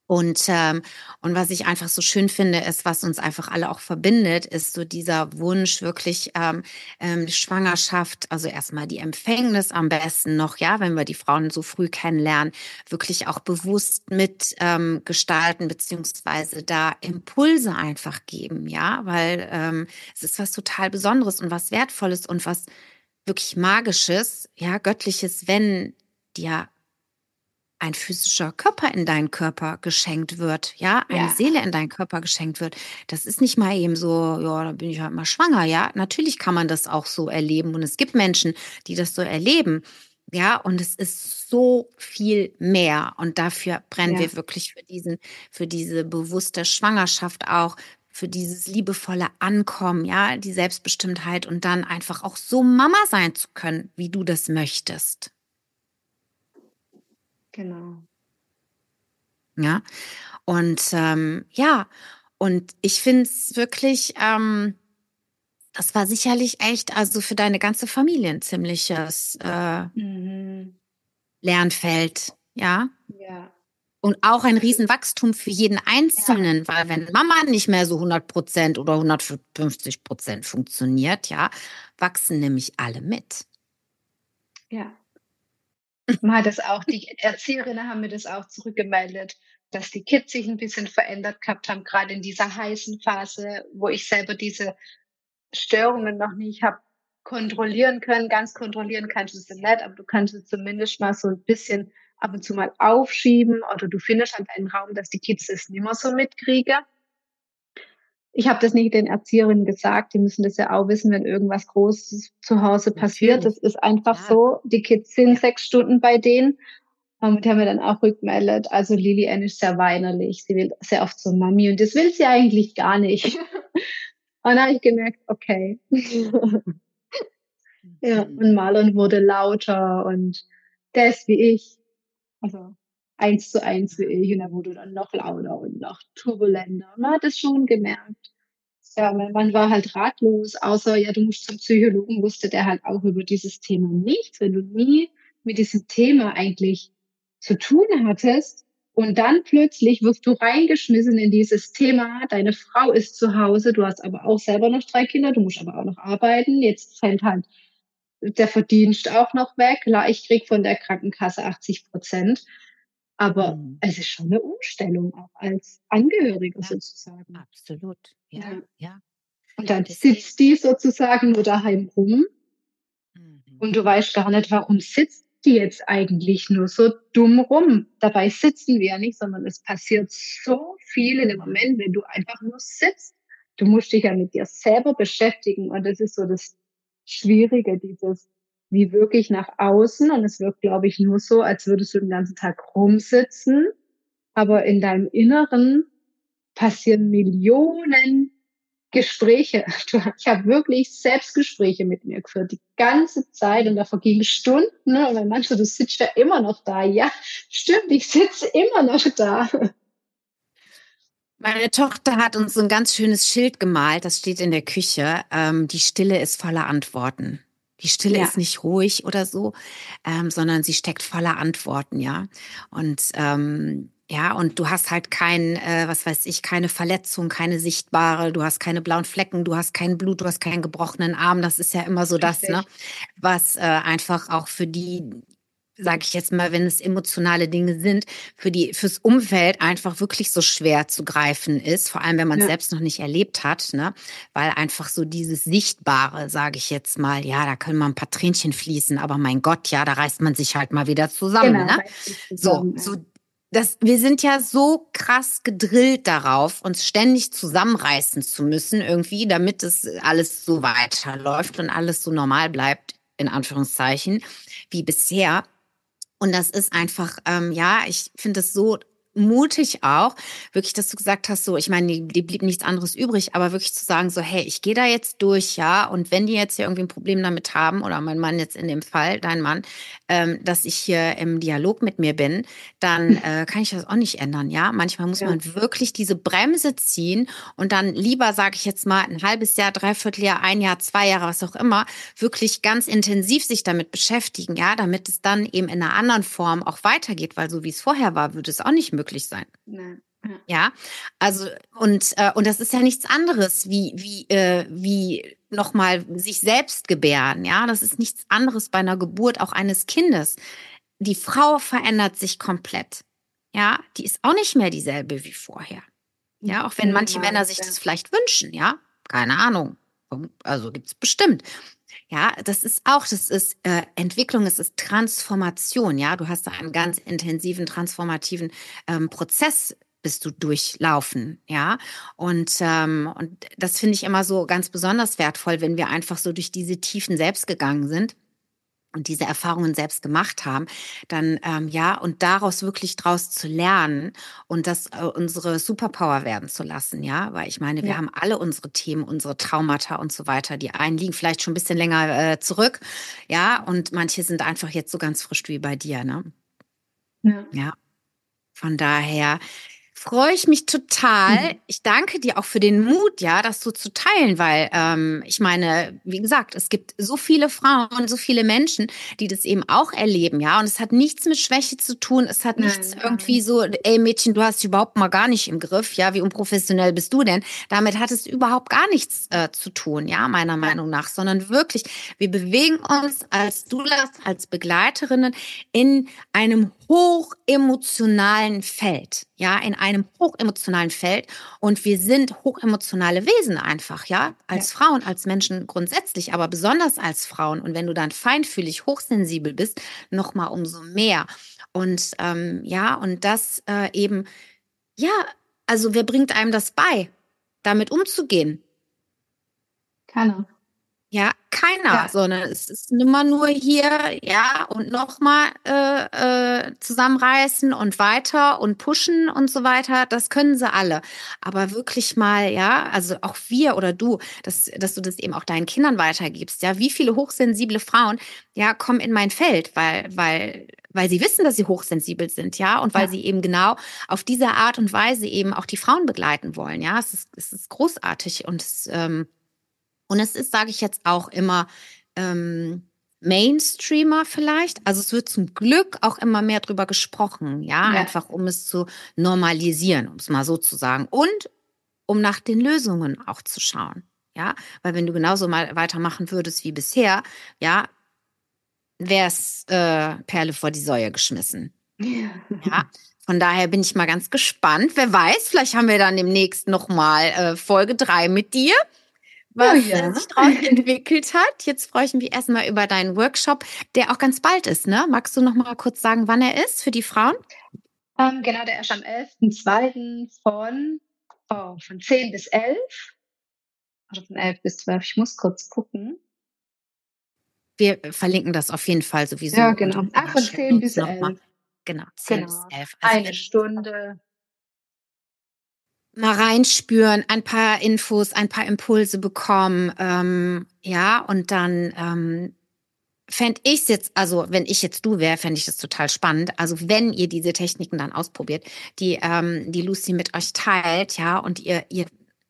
Und, ähm, und was ich einfach so schön finde, ist, was uns einfach alle auch verbindet, ist so dieser Wunsch, wirklich ähm, ähm, die Schwangerschaft, also erstmal die Empfängnis am besten noch, ja, wenn wir die Frauen so früh kennenlernen, wirklich auch bewusst mit ähm, gestalten, beziehungsweise da Impulse einfach geben, ja, weil ähm, es ist was total Besonderes und was Wertvolles und was wirklich Magisches, ja, Göttliches, wenn dir ein physischer Körper in deinen Körper geschenkt wird, ja, eine ja. Seele in deinen Körper geschenkt wird. Das ist nicht mal eben so, ja, da bin ich halt mal schwanger, ja. Natürlich kann man das auch so erleben und es gibt Menschen, die das so erleben. Ja, und es ist so viel mehr. Und dafür brennen ja. wir wirklich für diesen, für diese bewusste Schwangerschaft auch, für dieses liebevolle Ankommen, ja, die Selbstbestimmtheit und dann einfach auch so Mama sein zu können, wie du das möchtest. Genau. Ja, und ähm, ja, und ich finde es wirklich, ähm, das war sicherlich echt, also für deine ganze Familie ein ziemliches äh, mhm. Lernfeld, ja. Ja. Und auch ein Riesenwachstum für jeden Einzelnen, ja. weil wenn Mama nicht mehr so 100 Prozent oder 150 Prozent funktioniert, ja, wachsen nämlich alle mit. Ja. Man hat das auch, die Erzieherinnen haben mir das auch zurückgemeldet, dass die Kids sich ein bisschen verändert gehabt haben, gerade in dieser heißen Phase, wo ich selber diese Störungen noch nicht habe kontrollieren können. Ganz kontrollieren kannst du sie nicht, aber du kannst es zumindest mal so ein bisschen ab und zu mal aufschieben oder du findest halt einen Raum, dass die Kids das nicht mehr so mitkriegen. Ich habe das nicht den Erzieherinnen gesagt, die müssen das ja auch wissen, wenn irgendwas Großes zu Hause passiert. Das ist einfach ja. so. Die Kids sind sechs Stunden bei denen. Und die haben mir dann auch rückmeldet. Also Lili Ann ist sehr weinerlich. Sie will sehr oft zur Mami und das will sie eigentlich gar nicht. [laughs] Und dann habe ich gemerkt, okay. [laughs] ja, und Marlon wurde lauter und der ist wie ich. Also eins zu eins wie ich und er wurde dann noch lauter und noch turbulenter. Man hat es schon gemerkt. Ja, man war halt ratlos, außer ja, du musst zum Psychologen, wusste der halt auch über dieses Thema nichts. Wenn du nie mit diesem Thema eigentlich zu tun hattest und dann plötzlich wirst du reingeschmissen in dieses Thema, deine Frau ist zu Hause, du hast aber auch selber noch drei Kinder, du musst aber auch noch arbeiten, jetzt fällt halt der Verdienst auch noch weg. Klar, ich krieg von der Krankenkasse 80 Prozent. Aber mhm. es ist schon eine Umstellung auch als Angehörige ja, sozusagen. Absolut, ja, ja. ja. Und dann sitzt die sozusagen nur daheim rum mhm. und du weißt gar nicht, warum sitzt die jetzt eigentlich nur so dumm rum. Dabei sitzen wir ja nicht, sondern es passiert so viel in dem Moment, wenn du einfach nur sitzt. Du musst dich ja mit dir selber beschäftigen und das ist so das Schwierige, dieses wie wirklich nach außen. Und es wirkt, glaube ich, nur so, als würdest du den ganzen Tag rumsitzen. Aber in deinem Inneren passieren Millionen Gespräche. [laughs] Ich habe wirklich Selbstgespräche mit mir geführt, die ganze Zeit und da vergingen Stunden. Ne? Und dann meinst du, du sitzt ja immer noch da. Ja, stimmt, ich sitze immer noch da. Meine Tochter hat uns ein ganz schönes Schild gemalt, das steht in der Küche. Ähm, die Stille ist voller Antworten. Die Stille ja. ist nicht ruhig oder so, ähm, sondern sie steckt voller Antworten, ja. Und ähm, ja, und du hast halt kein, äh, was weiß ich, keine Verletzung, keine sichtbare, du hast keine blauen Flecken, du hast kein Blut, du hast keinen gebrochenen Arm. Das ist ja immer so Richtig. das, ne? Was äh, einfach auch für die sage ich jetzt mal, wenn es emotionale Dinge sind, für die fürs Umfeld einfach wirklich so schwer zu greifen ist, vor allem wenn man es ja. selbst noch nicht erlebt hat, ne? Weil einfach so dieses Sichtbare, sage ich jetzt mal, ja, da können mal ein paar Tränchen fließen, aber mein Gott, ja, da reißt man sich halt mal wieder zusammen, genau, ne? Zusammen, so, so das, wir sind ja so krass gedrillt darauf, uns ständig zusammenreißen zu müssen, irgendwie, damit es alles so weiterläuft und alles so normal bleibt, in Anführungszeichen, wie bisher. Und das ist einfach, ähm, ja, ich finde es so mutig auch, wirklich, dass du gesagt hast, so, ich meine, die, blieb nichts anderes übrig, aber wirklich zu sagen, so, hey, ich gehe da jetzt durch, ja, und wenn die jetzt hier irgendwie ein Problem damit haben, oder mein Mann jetzt in dem Fall, dein Mann, ähm, dass ich hier im Dialog mit mir bin, dann äh, kann ich das auch nicht ändern, ja. Manchmal muss ja. man wirklich diese Bremse ziehen und dann lieber, sage ich jetzt mal, ein halbes Jahr, dreiviertel Jahr, ein Jahr, zwei Jahre, was auch immer, wirklich ganz intensiv sich damit beschäftigen, ja, damit es dann eben in einer anderen Form auch weitergeht, weil so wie es vorher war, würde es auch nicht möglich möglich sein. Nein. Ja, also und äh, und das ist ja nichts anderes wie wie äh, wie nochmal sich selbst gebären. Ja, das ist nichts anderes bei einer Geburt auch eines Kindes. Die Frau verändert sich komplett. Ja, die ist auch nicht mehr dieselbe wie vorher. Ja, auch wenn manche Männer sich das vielleicht wünschen. Ja, keine Ahnung. Also gibt es bestimmt. Ja, das ist auch, das ist äh, Entwicklung, es ist Transformation. Ja, du hast da einen ganz intensiven transformativen ähm, Prozess bist du durchlaufen, ja. Und, ähm, und das finde ich immer so ganz besonders wertvoll, wenn wir einfach so durch diese Tiefen selbst gegangen sind und diese Erfahrungen selbst gemacht haben, dann ähm, ja, und daraus wirklich draus zu lernen und das äh, unsere Superpower werden zu lassen, ja, weil ich meine, wir ja. haben alle unsere Themen, unsere Traumata und so weiter. Die einen liegen vielleicht schon ein bisschen länger äh, zurück, ja, und manche sind einfach jetzt so ganz frisch wie bei dir, ne? Ja. ja. Von daher, freue ich mich total. Mhm. Ich danke dir auch für den Mut, ja, das so zu teilen, weil ähm, ich meine, wie gesagt, es gibt so viele Frauen, so viele Menschen, die das eben auch erleben, ja, und es hat nichts mit Schwäche zu tun. Es hat nichts nein, irgendwie so, ey Mädchen, du hast überhaupt mal gar nicht im Griff, ja, wie unprofessionell bist du denn? Damit hat es überhaupt gar nichts äh, zu tun, ja, meiner Meinung nach, sondern wirklich, wir bewegen uns als Doulas, als Begleiterinnen in einem hochemotionalen Feld, ja, in einem hochemotionalen Feld. Und wir sind hochemotionale Wesen einfach, ja, als ja. Frauen, als Menschen grundsätzlich, aber besonders als Frauen. Und wenn du dann feinfühlig, hochsensibel bist, noch mal umso mehr. Und ähm, ja, und das äh, eben, ja, also wer bringt einem das bei, damit umzugehen? Keiner. Ja, keiner, ja. sondern es ist immer nur hier, ja, und nochmal äh, äh, zusammenreißen und weiter und pushen und so weiter. Das können sie alle. Aber wirklich mal, ja, also auch wir oder du, dass, dass du das eben auch deinen Kindern weitergibst. Ja, wie viele hochsensible Frauen, ja, kommen in mein Feld, weil, weil, weil sie wissen, dass sie hochsensibel sind, ja, und weil ja. sie eben genau auf diese Art und Weise eben auch die Frauen begleiten wollen. Ja, es ist, es ist großartig und es, ähm, und es ist, sage ich jetzt auch immer, ähm, Mainstreamer vielleicht. Also es wird zum Glück auch immer mehr drüber gesprochen, ja, ja. einfach um es zu normalisieren, um es mal so zu sagen. Und um nach den Lösungen auch zu schauen. Ja, weil wenn du genauso mal weitermachen würdest wie bisher, ja, wäre es äh, Perle vor die Säue geschmissen. Ja. ja. Von daher bin ich mal ganz gespannt. Wer weiß, vielleicht haben wir dann demnächst nochmal äh, Folge drei mit dir was oh ja. sich daraus [laughs] entwickelt hat. Jetzt freue ich mich erstmal über deinen Workshop, der auch ganz bald ist. Ne? Magst du noch mal kurz sagen, wann er ist für die Frauen? Ähm, genau, der ist am 11.02. von, oh, von 10 bis 11. Oder von 11 bis 12. Ich muss kurz gucken. Wir verlinken das auf jeden Fall sowieso. Ja, genau. Ach, von 10 bis 11. Genau, 10 genau. bis 11. Also Eine Stunde mal reinspüren, ein paar Infos, ein paar Impulse bekommen, ähm, ja, und dann ähm, fände ich es jetzt, also wenn ich jetzt du wäre, fände ich das total spannend. Also wenn ihr diese Techniken dann ausprobiert, die ähm, die Lucy mit euch teilt, ja, und ihr ihr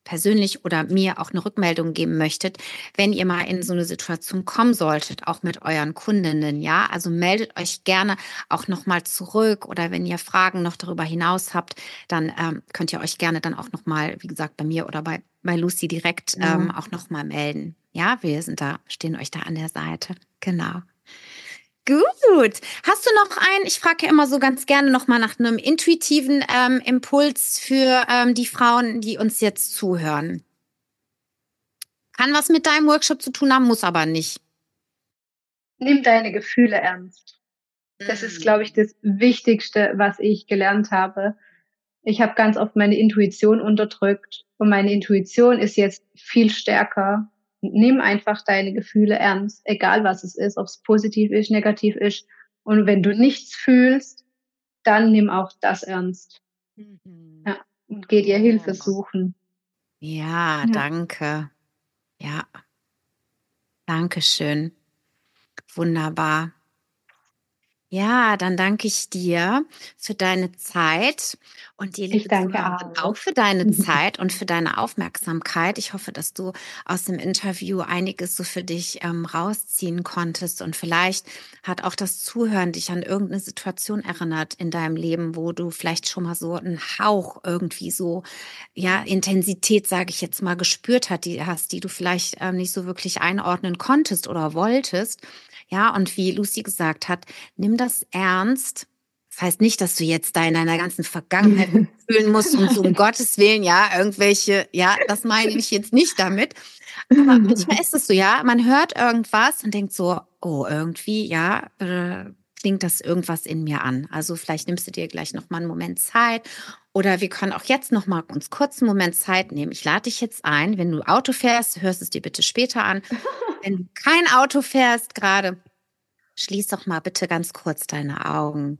persönlich oder mir auch eine Rückmeldung geben möchtet, wenn ihr mal in so eine Situation kommen solltet, auch mit euren Kundinnen, ja, also meldet euch gerne auch nochmal zurück oder wenn ihr Fragen noch darüber hinaus habt, dann ähm, könnt ihr euch gerne dann auch nochmal, wie gesagt, bei mir oder bei, bei Lucy direkt ähm, auch nochmal melden. Ja, wir sind da, stehen euch da an der Seite. Genau. Gut. Hast du noch einen? Ich frage ja immer so ganz gerne noch mal nach einem intuitiven ähm, Impuls für ähm, die Frauen, die uns jetzt zuhören. Kann was mit deinem Workshop zu tun haben, muss aber nicht. Nimm deine Gefühle ernst. Das ist, glaube ich, das Wichtigste, was ich gelernt habe. Ich habe ganz oft meine Intuition unterdrückt und meine Intuition ist jetzt viel stärker. Nimm einfach deine Gefühle ernst, egal was es ist, ob es positiv ist, negativ ist. Und wenn du nichts fühlst, dann nimm auch das ernst. Mhm. Ja, und geh dir Hilfe suchen. Ja, ja, danke. Ja. Dankeschön. Wunderbar. Ja, dann danke ich dir für deine Zeit und dir, liebe Zuhörerin, auch. auch für deine [laughs] Zeit und für deine Aufmerksamkeit. Ich hoffe, dass du aus dem Interview einiges so für dich ähm, rausziehen konntest und vielleicht hat auch das Zuhören dich an irgendeine Situation erinnert in deinem Leben, wo du vielleicht schon mal so einen Hauch irgendwie so, ja, Intensität, sage ich jetzt mal, gespürt hat, die hast, die du vielleicht ähm, nicht so wirklich einordnen konntest oder wolltest. Ja, und wie Lucy gesagt hat, nimm das ernst. Das heißt nicht, dass du jetzt da in deiner ganzen Vergangenheit [laughs] fühlen musst und so um Gottes Willen, ja, irgendwelche, ja, das meine ich jetzt nicht damit. Aber manchmal ist es so, ja, man hört irgendwas und denkt so, oh, irgendwie, ja, äh, klingt das irgendwas in mir an. Also vielleicht nimmst du dir gleich noch mal einen Moment Zeit oder wir können auch jetzt noch mal uns kurz einen Moment Zeit nehmen. Ich lade dich jetzt ein, wenn du Auto fährst, hörst es dir bitte später an. Wenn du kein Auto fährst gerade, schließ doch mal bitte ganz kurz deine Augen.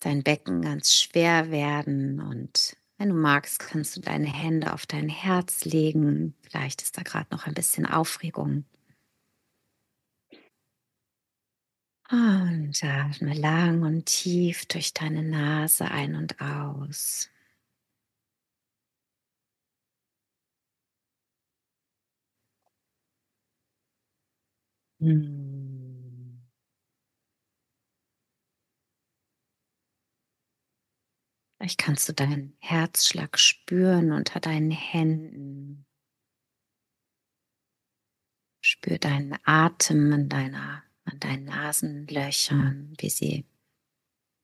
Dein Becken ganz schwer werden und wenn du magst, kannst du deine Hände auf dein Herz legen. Vielleicht ist da gerade noch ein bisschen Aufregung. Und atme lang und tief durch deine Nase ein und aus. Hm. Vielleicht kannst du deinen Herzschlag spüren unter deinen Händen. Spür deinen Atem in deiner an deinen Nasenlöchern, wie sie,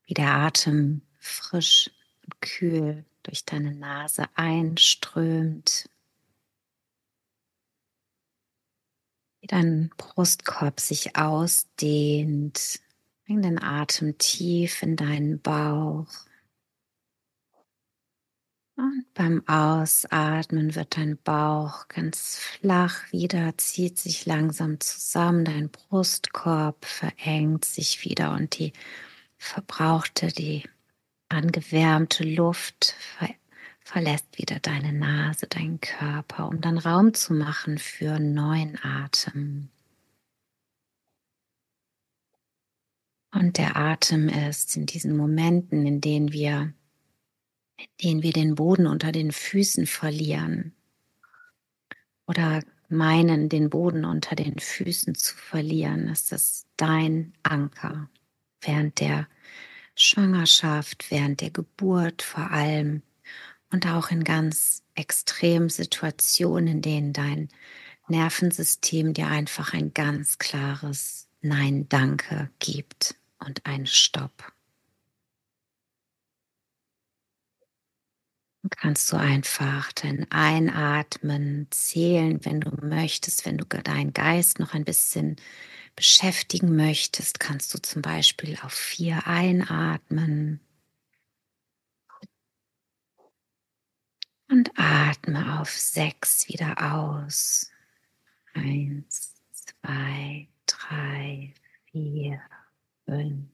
wie der Atem frisch und kühl durch deine Nase einströmt, wie dein Brustkorb sich ausdehnt. Bring den Atem tief in deinen Bauch. Und beim Ausatmen wird dein Bauch ganz flach wieder, zieht sich langsam zusammen, dein Brustkorb verengt sich wieder und die verbrauchte, die angewärmte Luft ver verlässt wieder deine Nase, deinen Körper, um dann Raum zu machen für neuen Atem. Und der Atem ist in diesen Momenten, in denen wir in denen wir den Boden unter den Füßen verlieren oder meinen, den Boden unter den Füßen zu verlieren, ist das dein Anker während der Schwangerschaft, während der Geburt vor allem und auch in ganz extremen Situationen, in denen dein Nervensystem dir einfach ein ganz klares Nein, danke gibt und einen Stopp. kannst du einfach dein Einatmen zählen, wenn du möchtest, wenn du deinen Geist noch ein bisschen beschäftigen möchtest, kannst du zum Beispiel auf vier einatmen und atme auf sechs wieder aus. Eins, zwei, drei, vier, fünf,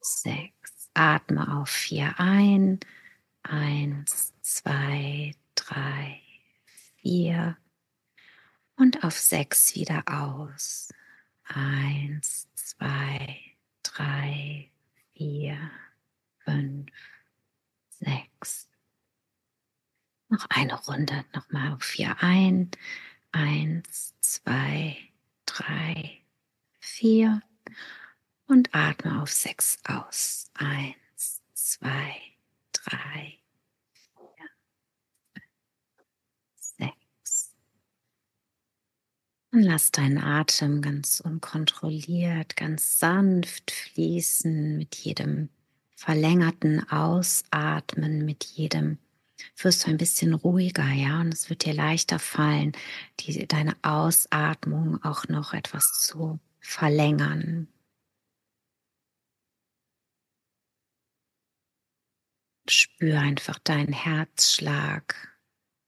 sechs. Atme auf vier ein. Eins, zwei, drei, vier und auf sechs wieder aus. Eins, zwei, drei, vier, fünf, sechs. Noch eine Runde, nochmal auf vier ein. Eins, zwei, drei, vier und atme auf sechs aus. Eins, zwei, drei, vier, sechs. Und lass deinen Atem ganz unkontrolliert, ganz sanft fließen mit jedem verlängerten Ausatmen, mit jedem wirst du ein bisschen ruhiger, ja, und es wird dir leichter fallen, die, deine Ausatmung auch noch etwas zu verlängern. Spür einfach deinen Herzschlag.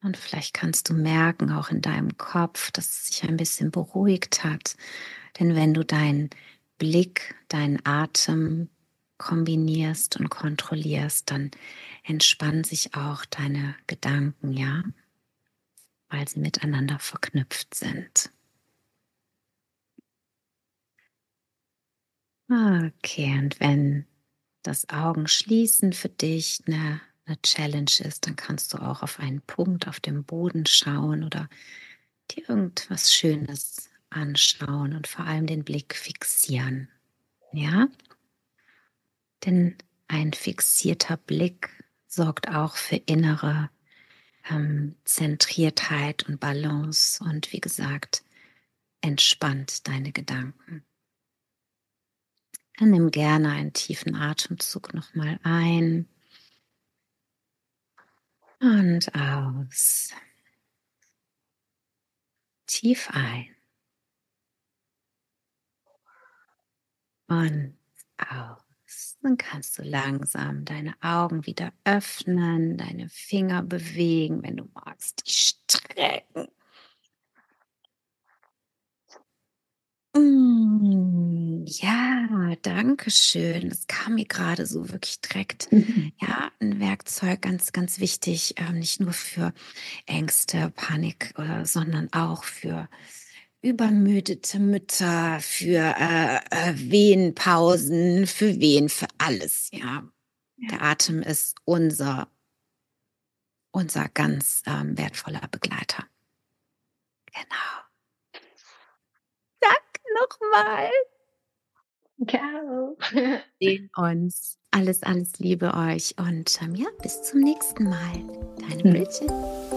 Und vielleicht kannst du merken, auch in deinem Kopf, dass es sich ein bisschen beruhigt hat. Denn wenn du deinen Blick, deinen Atem kombinierst und kontrollierst, dann entspannen sich auch deine Gedanken, ja, weil sie miteinander verknüpft sind. Okay, und wenn das Augenschließen für dich eine, eine Challenge ist, dann kannst du auch auf einen Punkt auf dem Boden schauen oder dir irgendwas Schönes anschauen und vor allem den Blick fixieren. Ja? Denn ein fixierter Blick sorgt auch für innere ähm, Zentriertheit und Balance und wie gesagt, entspannt deine Gedanken. Dann nimm gerne einen tiefen Atemzug nochmal ein und aus. Tief ein und aus. Dann kannst du langsam deine Augen wieder öffnen, deine Finger bewegen, wenn du magst, die strecken. Mm, ja, danke schön. Das kam mir gerade so wirklich direkt. Ja, ein Werkzeug, ganz, ganz wichtig, ähm, nicht nur für Ängste, Panik, oder, sondern auch für übermüdete Mütter, für äh, äh, Wehenpausen, für Wehen, für alles, ja. ja. Der Atem ist unser, unser ganz ähm, wertvoller Begleiter. Genau. Danke nochmal. Ciao. Sehen uns. Alles, alles Liebe euch und ähm, ja, bis zum nächsten Mal. Deine hm. Bridget.